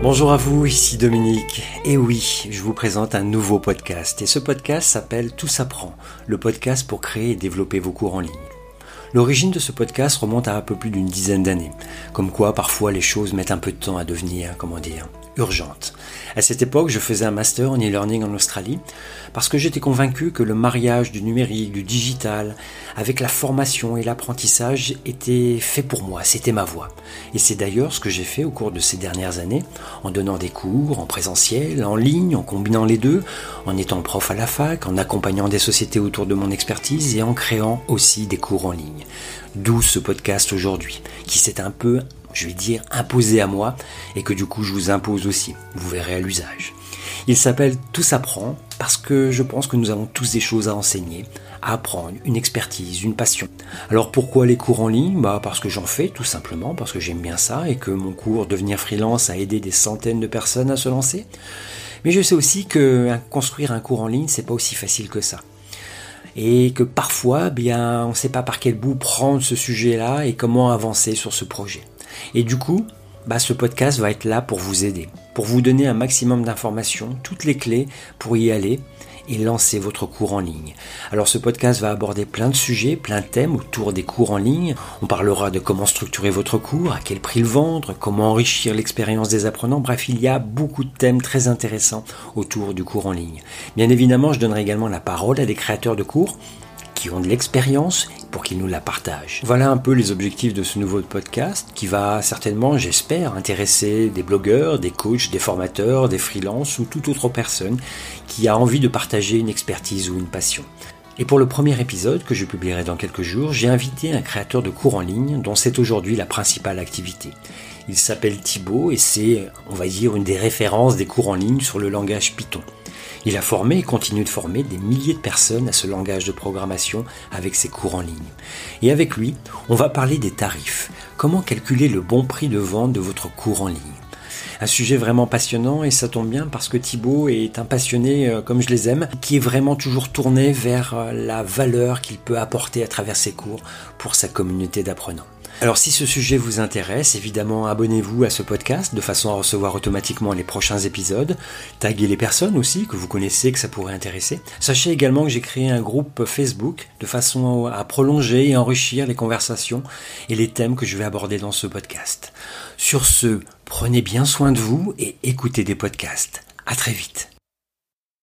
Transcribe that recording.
Bonjour à vous, ici Dominique. Et oui, je vous présente un nouveau podcast. Et ce podcast s'appelle Tout s'apprend, le podcast pour créer et développer vos cours en ligne. L'origine de ce podcast remonte à un peu plus d'une dizaine d'années. Comme quoi, parfois, les choses mettent un peu de temps à devenir, comment dire, urgente. À cette époque, je faisais un master en e-learning en Australie parce que j'étais convaincu que le mariage du numérique, du digital, avec la formation et l'apprentissage était fait pour moi, c'était ma voie. Et c'est d'ailleurs ce que j'ai fait au cours de ces dernières années, en donnant des cours en présentiel, en ligne, en combinant les deux, en étant prof à la fac, en accompagnant des sociétés autour de mon expertise et en créant aussi des cours en ligne. D'où ce podcast aujourd'hui, qui s'est un peu je vais dire, imposé à moi et que du coup je vous impose aussi. Vous verrez à l'usage. Il s'appelle Tout s'apprend parce que je pense que nous avons tous des choses à enseigner, à apprendre, une expertise, une passion. Alors pourquoi les cours en ligne? Bah parce que j'en fais tout simplement, parce que j'aime bien ça et que mon cours Devenir freelance a aidé des centaines de personnes à se lancer. Mais je sais aussi que construire un cours en ligne, c'est pas aussi facile que ça et que parfois, bien, on ne sait pas par quel bout prendre ce sujet-là et comment avancer sur ce projet. Et du coup, bah, ce podcast va être là pour vous aider, pour vous donner un maximum d'informations, toutes les clés pour y aller et lancer votre cours en ligne. Alors ce podcast va aborder plein de sujets, plein de thèmes autour des cours en ligne. On parlera de comment structurer votre cours, à quel prix le vendre, comment enrichir l'expérience des apprenants. Bref, il y a beaucoup de thèmes très intéressants autour du cours en ligne. Bien évidemment, je donnerai également la parole à des créateurs de cours qui ont de l'expérience pour qu'ils nous la partagent. Voilà un peu les objectifs de ce nouveau podcast qui va certainement, j'espère, intéresser des blogueurs, des coachs, des formateurs, des freelances ou toute autre personne qui a envie de partager une expertise ou une passion. Et pour le premier épisode que je publierai dans quelques jours, j'ai invité un créateur de cours en ligne dont c'est aujourd'hui la principale activité. Il s'appelle Thibaut et c'est, on va dire, une des références des cours en ligne sur le langage Python. Il a formé et continue de former des milliers de personnes à ce langage de programmation avec ses cours en ligne. Et avec lui, on va parler des tarifs. Comment calculer le bon prix de vente de votre cours en ligne? Un sujet vraiment passionnant et ça tombe bien parce que Thibaut est un passionné euh, comme je les aime, qui est vraiment toujours tourné vers euh, la valeur qu'il peut apporter à travers ses cours pour sa communauté d'apprenants. Alors si ce sujet vous intéresse, évidemment abonnez-vous à ce podcast de façon à recevoir automatiquement les prochains épisodes. Taguez les personnes aussi que vous connaissez que ça pourrait intéresser. Sachez également que j'ai créé un groupe Facebook de façon à prolonger et enrichir les conversations et les thèmes que je vais aborder dans ce podcast. Sur ce, prenez bien soin de vous et écoutez des podcasts. À très vite.